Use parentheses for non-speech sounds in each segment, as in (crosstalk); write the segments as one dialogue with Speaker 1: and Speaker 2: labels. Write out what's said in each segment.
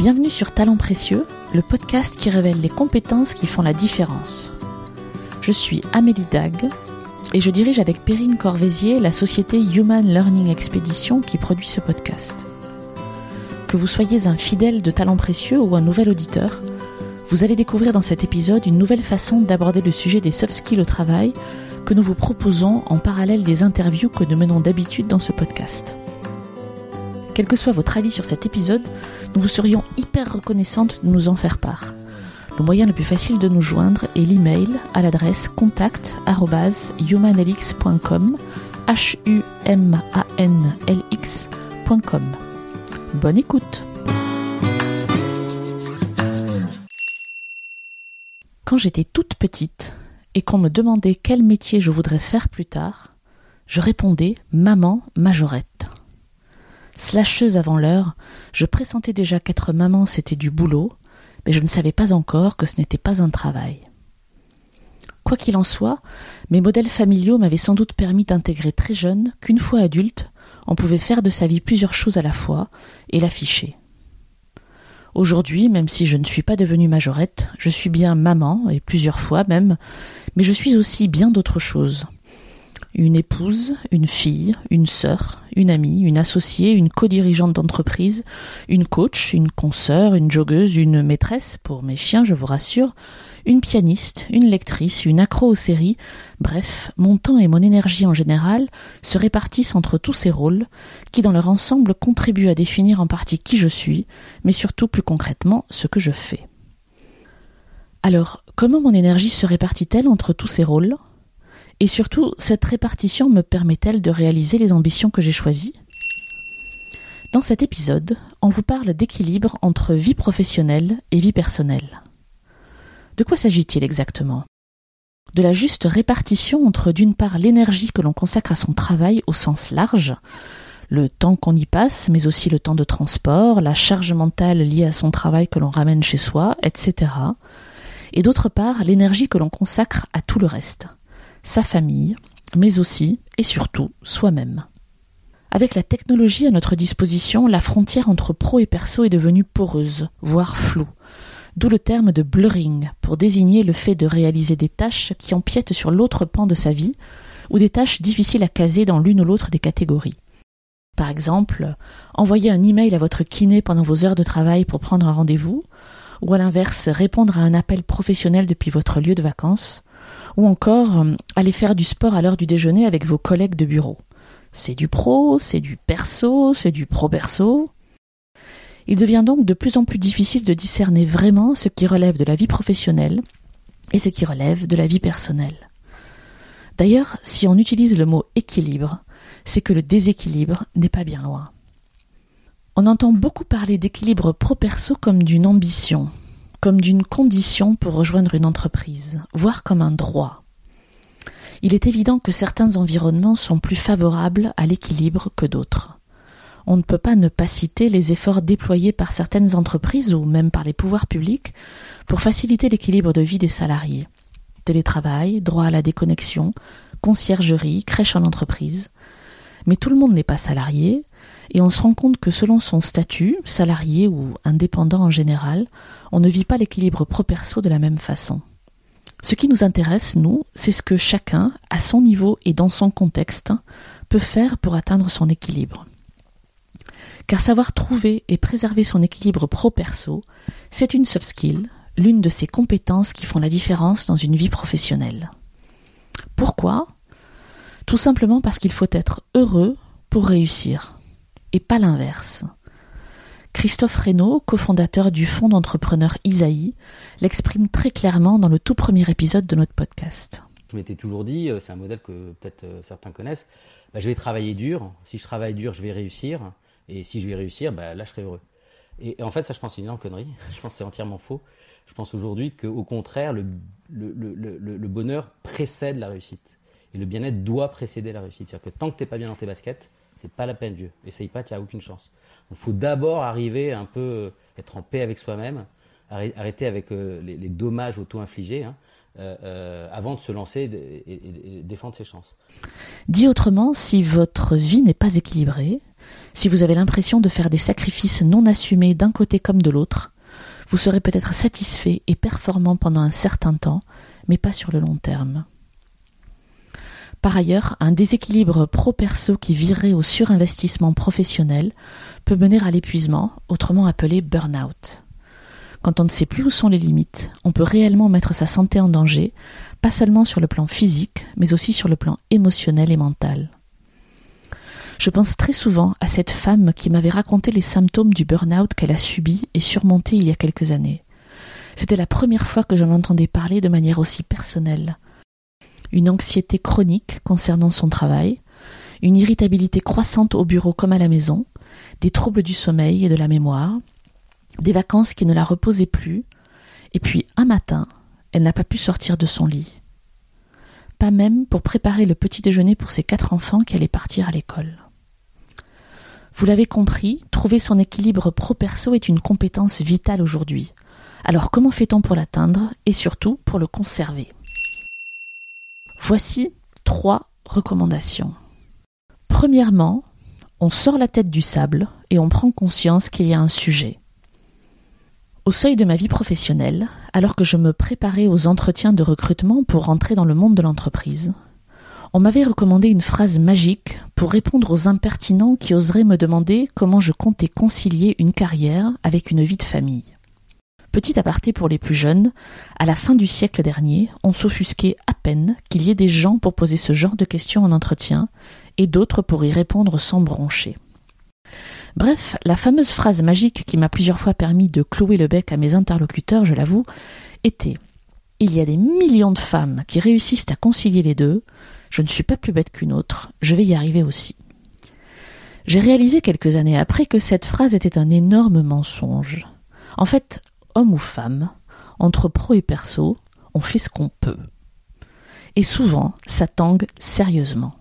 Speaker 1: Bienvenue sur Talents Précieux, le podcast qui révèle les compétences qui font la différence. Je suis Amélie Dag et je dirige avec Perrine Corvézier la société Human Learning Expedition qui produit ce podcast. Que vous soyez un fidèle de Talents Précieux ou un nouvel auditeur, vous allez découvrir dans cet épisode une nouvelle façon d'aborder le sujet des soft skills au travail que nous vous proposons en parallèle des interviews que nous menons d'habitude dans ce podcast. Quel que soit votre avis sur cet épisode, nous vous serions hyper reconnaissantes de nous en faire part. Le moyen le plus facile de nous joindre est l'email à l'adresse contact@humanlx.com h u m a n l. Bonne écoute. Quand j'étais toute petite et qu'on me demandait quel métier je voudrais faire plus tard, je répondais maman majorette. Slasheuse avant l'heure, je pressentais déjà qu'être maman c'était du boulot, mais je ne savais pas encore que ce n'était pas un travail. Quoi qu'il en soit, mes modèles familiaux m'avaient sans doute permis d'intégrer très jeune qu'une fois adulte, on pouvait faire de sa vie plusieurs choses à la fois et l'afficher. Aujourd'hui, même si je ne suis pas devenue majorette, je suis bien maman, et plusieurs fois même, mais je suis aussi bien d'autres choses une épouse, une fille, une sœur, une amie, une associée, une co-dirigeante d'entreprise, une coach, une consoeur, une joggeuse, une maîtresse, pour mes chiens, je vous rassure, une pianiste, une lectrice, une accro aux séries, bref, mon temps et mon énergie en général se répartissent entre tous ces rôles, qui dans leur ensemble contribuent à définir en partie qui je suis, mais surtout plus concrètement ce que je fais. Alors, comment mon énergie se répartit-elle entre tous ces rôles? Et surtout, cette répartition me permet-elle de réaliser les ambitions que j'ai choisies? Dans cet épisode, on vous parle d'équilibre entre vie professionnelle et vie personnelle. De quoi s'agit-il exactement? De la juste répartition entre d'une part l'énergie que l'on consacre à son travail au sens large, le temps qu'on y passe, mais aussi le temps de transport, la charge mentale liée à son travail que l'on ramène chez soi, etc. Et d'autre part l'énergie que l'on consacre à tout le reste sa famille, mais aussi et surtout soi-même. Avec la technologie à notre disposition, la frontière entre pro et perso est devenue poreuse, voire floue, d'où le terme de blurring pour désigner le fait de réaliser des tâches qui empiètent sur l'autre pan de sa vie, ou des tâches difficiles à caser dans l'une ou l'autre des catégories. Par exemple, envoyer un email à votre kiné pendant vos heures de travail pour prendre un rendez-vous, ou à l'inverse, répondre à un appel professionnel depuis votre lieu de vacances, ou encore euh, aller faire du sport à l'heure du déjeuner avec vos collègues de bureau. C'est du pro, c'est du perso, c'est du pro-perso. Il devient donc de plus en plus difficile de discerner vraiment ce qui relève de la vie professionnelle et ce qui relève de la vie personnelle. D'ailleurs, si on utilise le mot équilibre, c'est que le déséquilibre n'est pas bien loin. On entend beaucoup parler d'équilibre pro-perso comme d'une ambition, comme d'une condition pour rejoindre une entreprise, voire comme un droit. Il est évident que certains environnements sont plus favorables à l'équilibre que d'autres. On ne peut pas ne pas citer les efforts déployés par certaines entreprises ou même par les pouvoirs publics pour faciliter l'équilibre de vie des salariés. Télétravail, droit à la déconnexion, conciergerie, crèche en entreprise. Mais tout le monde n'est pas salarié, et on se rend compte que selon son statut, salarié ou indépendant en général, on ne vit pas l'équilibre pro-perso de la même façon. Ce qui nous intéresse, nous, c'est ce que chacun, à son niveau et dans son contexte, peut faire pour atteindre son équilibre. Car savoir trouver et préserver son équilibre pro-perso, c'est une soft skill, l'une de ces compétences qui font la différence dans une vie professionnelle. Pourquoi? Tout simplement parce qu'il faut être heureux pour réussir et pas l'inverse. Christophe Reynaud, cofondateur du fonds d'entrepreneurs Isaïe, l'exprime très clairement dans le tout premier épisode de notre podcast.
Speaker 2: Je m'étais toujours dit, euh, c'est un modèle que peut-être euh, certains connaissent, bah, je vais travailler dur, si je travaille dur, je vais réussir, et si je vais réussir, bah, là je serai heureux. Et, en fait, ça je pense c'est une énorme connerie, (laughs) je pense que c'est entièrement faux. Je pense aujourd'hui qu'au contraire, le, le, bonheur précède la réussite. Et le bien-être doit précéder la réussite. C'est-à-dire que tant que tu n'es pas bien dans tes baskets, c'est pas la peine, Dieu. Essaye pas, tu n'as aucune chance. Il faut d'abord arriver un peu être en paix avec soi-même, arrêter avec les, dommages auto-infligés. Hein, avant de se lancer et, défendre ses chances.
Speaker 1: Dit autrement, si votre vie n'est pas équilibrée, si vous avez l'impression de faire des sacrifices non assumés d'un côté comme de l'autre, vous serez peut-être satisfait et performant pendant un certain temps, mais pas sur le long terme. Par ailleurs, un déséquilibre pro-perso qui virerait au surinvestissement professionnel peut mener à l'épuisement, autrement appelé burn-out. Quand on ne sait plus où sont les limites, on peut réellement mettre sa santé en danger, pas seulement sur le plan physique, mais aussi sur le plan émotionnel et mental. Je pense très souvent à cette femme qui m'avait raconté les symptômes du burn-out qu'elle a subi et surmonté il y a quelques années. C'était la première fois que j'en entendais parler de manière aussi personnelle. Une anxiété chronique concernant son travail, une irritabilité croissante au bureau comme à la maison, des troubles du sommeil et de la mémoire, des vacances qui ne la reposaient plus, et puis un matin, elle n'a pas pu sortir de son lit. Pas même pour préparer le petit déjeuner pour ses quatre enfants qui allaient partir à l'école. Vous l'avez compris, trouver son équilibre pro-perso est une compétence vitale aujourd'hui. Alors comment fait-on pour l'atteindre et surtout pour le conserver? Voici trois recommandations. Premièrement, on sort la tête du sable et on prend conscience qu'il y a un sujet. Au seuil de ma vie professionnelle, alors que je me préparais aux entretiens de recrutement pour rentrer dans le monde de l'entreprise, on m'avait recommandé une phrase magique pour répondre aux impertinents qui oseraient me demander comment je comptais concilier une carrière avec une vie de famille. Petit aparté pour les plus jeunes, à la fin du siècle dernier, on s'offusquait à peine qu'il y ait des gens pour poser ce genre de questions en entretien et d'autres pour y répondre sans broncher. Bref, la fameuse phrase magique qui m'a plusieurs fois permis de clouer le bec à mes interlocuteurs, je l'avoue, était Il y a des millions de femmes qui réussissent à concilier les deux, je ne suis pas plus bête qu'une autre, je vais y arriver aussi. J'ai réalisé quelques années après que cette phrase était un énorme mensonge. En fait, homme ou femme, entre pro et perso, on fait ce qu'on peut. Et souvent, ça tangue sérieusement.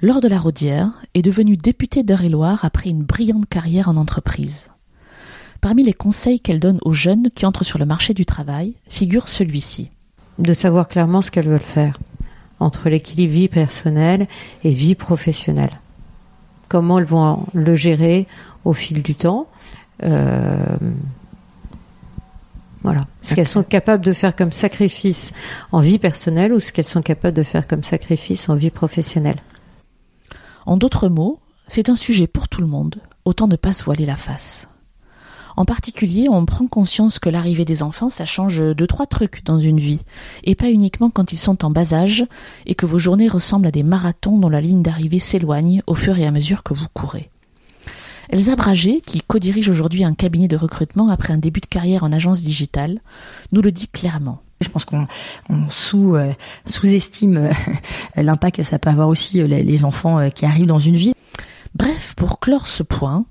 Speaker 1: Laure de la Rodière est devenue députée d'Eure-et-Loire après une brillante carrière en entreprise. Parmi les conseils qu'elle donne aux jeunes qui entrent sur le marché du travail figure celui-ci.
Speaker 3: De savoir clairement ce qu'elles veulent faire entre l'équilibre vie personnelle et vie professionnelle. Comment elles vont le gérer au fil du temps. Euh, voilà. Ce qu'elles sont capables de faire comme sacrifice en vie personnelle ou ce qu'elles sont capables de faire comme sacrifice en vie professionnelle?
Speaker 1: En d'autres mots, c'est un sujet pour tout le monde, autant ne pas se voiler la face. En particulier, on prend conscience que l'arrivée des enfants, ça change deux, trois trucs dans une vie, et pas uniquement quand ils sont en bas âge, et que vos journées ressemblent à des marathons dont la ligne d'arrivée s'éloigne au fur et à mesure que vous courez. Elsa Bragé, qui co-dirige aujourd'hui un cabinet de recrutement après un début de carrière en agence digitale, nous le dit clairement.
Speaker 4: Je pense qu'on sous, euh, sous-estime euh, (laughs) l'impact que ça peut avoir aussi euh, les enfants qui arrivent dans une vie.
Speaker 1: Bref, pour clore ce point,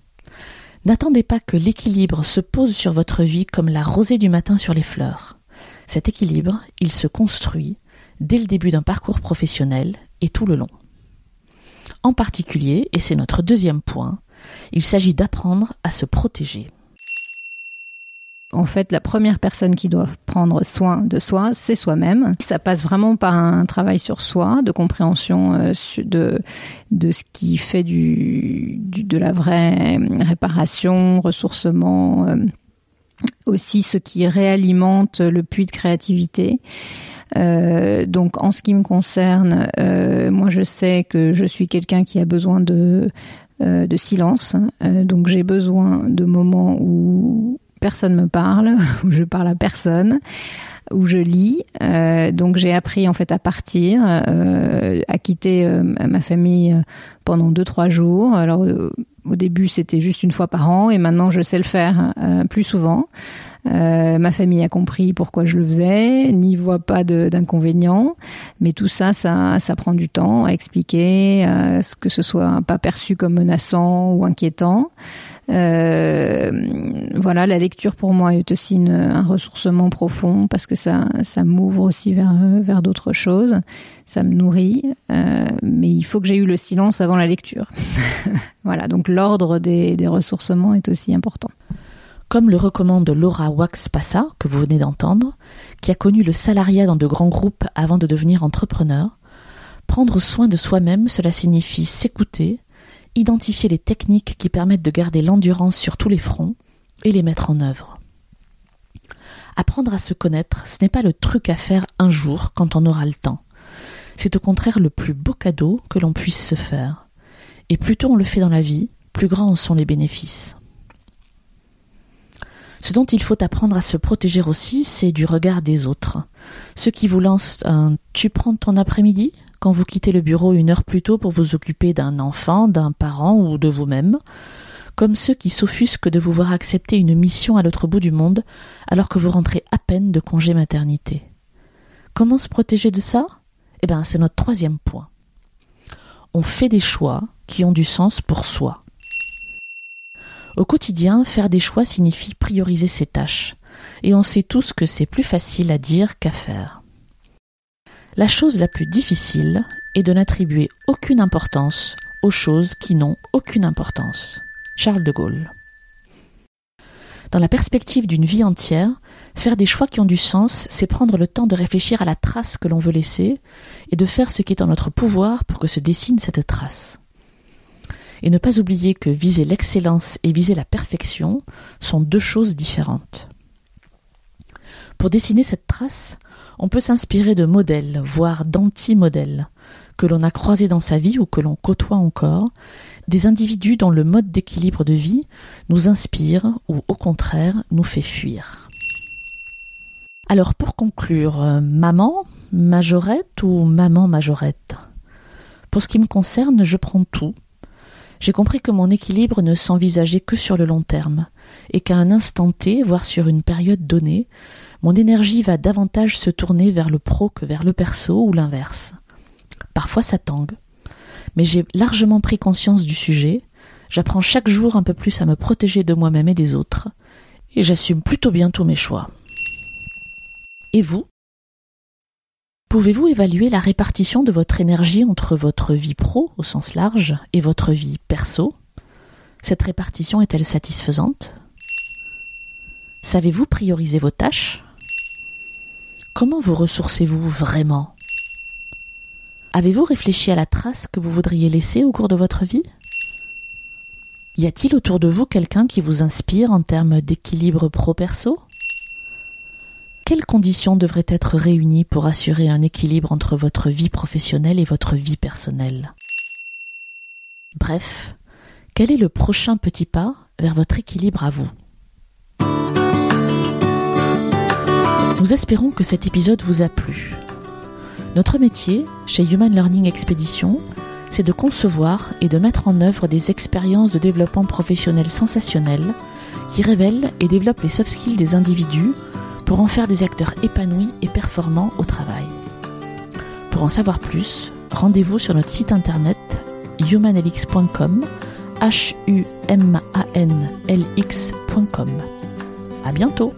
Speaker 1: N'attendez pas que l'équilibre se pose sur votre vie comme la rosée du matin sur les fleurs. Cet équilibre, il se construit dès le début d'un parcours professionnel et tout le long. En particulier, et c'est notre deuxième point, il s'agit d'apprendre à se protéger.
Speaker 5: En fait, la première personne qui doit prendre soin de soi, c'est soi-même. Ça passe vraiment par un travail sur soi, de compréhension euh, de, ce qui fait de la vraie réparation, ressourcement, euh, aussi ce qui réalimente le puits de créativité. Euh, donc en ce qui me concerne, moi je sais que je suis quelqu'un qui a besoin de de silence. donc j'ai besoin de moments où personne me parle, (laughs) où je parle à personne, où je lis. Euh, donc j'ai appris en fait à partir, euh, à quitter euh, ma famille pendant deux trois jours. Alors au début c'était juste une fois par an et maintenant je sais le faire plus souvent. ma famille a compris pourquoi je le faisais, n'y voit pas d'inconvénients, mais tout ça, ça, ça prend du temps à expliquer, ce que ce soit pas perçu comme menaçant ou inquiétant. Euh, voilà, la lecture pour moi est aussi un ressourcement profond parce que ça, ça m'ouvre aussi vers, vers d'autres choses. Ça me nourrit, euh, mais il faut que j'ai eu le silence avant la lecture. (laughs) voilà, donc l'ordre des, des ressourcements est aussi important.
Speaker 1: Comme le recommande Laura Wax-Passa, que vous venez d'entendre, qui a connu le salariat dans de grands groupes avant de devenir entrepreneur, prendre soin de soi-même, cela signifie s'écouter, identifier les techniques qui permettent de garder l'endurance sur tous les fronts et les mettre en œuvre. Apprendre à se connaître, ce n'est pas le truc à faire un jour quand on aura le temps. C'est au contraire le plus beau cadeau que l'on puisse se faire. Et plus tôt on le fait dans la vie, plus grands sont les bénéfices. Ce dont il faut apprendre à se protéger aussi, c'est du regard des autres. Ceux qui vous lancent un tu prends ton après-midi quand vous quittez le bureau une heure plus tôt pour vous occuper d'un enfant, d'un parent ou de vous-même, comme ceux qui s'offusquent de vous voir accepter une mission à l'autre bout du monde alors que vous rentrez à peine de congé maternité. Comment se protéger de ça? Eh bien, c'est notre troisième point. On fait des choix qui ont du sens pour soi. Au quotidien, faire des choix signifie prioriser ses tâches, et on sait tous que c'est plus facile à dire qu'à faire. La chose la plus difficile est de n'attribuer aucune importance aux choses qui n'ont aucune importance. Charles de Gaulle. Dans la perspective d'une vie entière, faire des choix qui ont du sens, c'est prendre le temps de réfléchir à la trace que l'on veut laisser et de faire ce qui est en notre pouvoir pour que se dessine cette trace. Et ne pas oublier que viser l'excellence et viser la perfection sont deux choses différentes. Pour dessiner cette trace, on peut s'inspirer de modèles, voire d'anti-modèles, que l'on a croisés dans sa vie ou que l'on côtoie encore, des individus dont le mode d'équilibre de vie nous inspire ou au contraire nous fait fuir. Alors pour conclure, euh, maman, majorette ou maman majorette? Pour ce qui me concerne, je prends tout. J'ai compris que mon équilibre ne s'envisageait que sur le long terme, et qu'à un instant T, voire sur une période donnée, mon énergie va davantage se tourner vers le pro que vers le perso ou l'inverse. Parfois ça tangue, mais j'ai largement pris conscience du sujet, j'apprends chaque jour un peu plus à me protéger de moi-même et des autres, et j'assume plutôt bien tous mes choix. Et vous? Pouvez-vous évaluer la répartition de votre énergie entre votre vie pro au sens large et votre vie perso? Cette répartition est-elle satisfaisante? Savez-vous prioriser vos tâches? Comment vous ressourcez-vous vraiment? Avez-vous réfléchi à la trace que vous voudriez laisser au cours de votre vie? Y a-t-il autour de vous quelqu'un qui vous inspire en termes d'équilibre pro-perso? Quelles conditions devraient être réunies pour assurer un équilibre entre votre vie professionnelle et votre vie personnelle? Bref, quel est le prochain petit pas vers votre équilibre à vous? Nous espérons que cet épisode vous a plu. Notre métier, chez Human Learning Expedition, c'est de concevoir et de mettre en œuvre des expériences de développement professionnel sensationnelles qui révèlent et développent les soft skills des individus pour en faire des acteurs épanouis et performants au travail. Pour en savoir plus, rendez-vous sur notre site internet humanlx.com h u m a n l x.com. À bientôt.